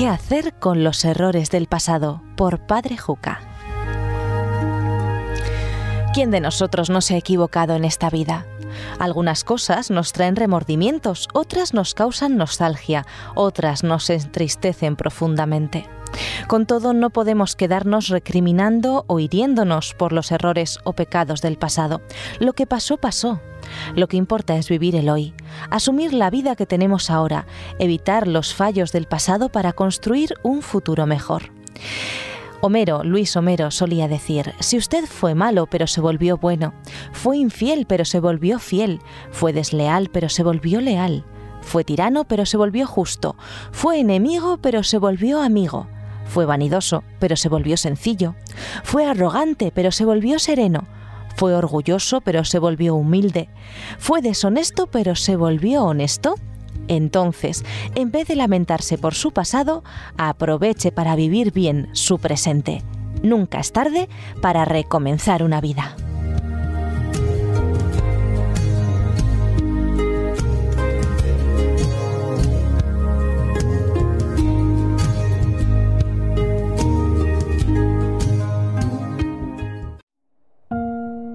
¿Qué hacer con los errores del pasado? Por Padre Juca. ¿Quién de nosotros no se ha equivocado en esta vida? Algunas cosas nos traen remordimientos, otras nos causan nostalgia, otras nos entristecen profundamente. Con todo, no podemos quedarnos recriminando o hiriéndonos por los errores o pecados del pasado. Lo que pasó, pasó. Lo que importa es vivir el hoy, asumir la vida que tenemos ahora, evitar los fallos del pasado para construir un futuro mejor. Homero, Luis Homero, solía decir, si usted fue malo pero se volvió bueno, fue infiel pero se volvió fiel, fue desleal pero se volvió leal, fue tirano pero se volvió justo, fue enemigo pero se volvió amigo, fue vanidoso pero se volvió sencillo, fue arrogante pero se volvió sereno, fue orgulloso pero se volvió humilde, fue deshonesto pero se volvió honesto. Entonces, en vez de lamentarse por su pasado, aproveche para vivir bien su presente. Nunca es tarde para recomenzar una vida.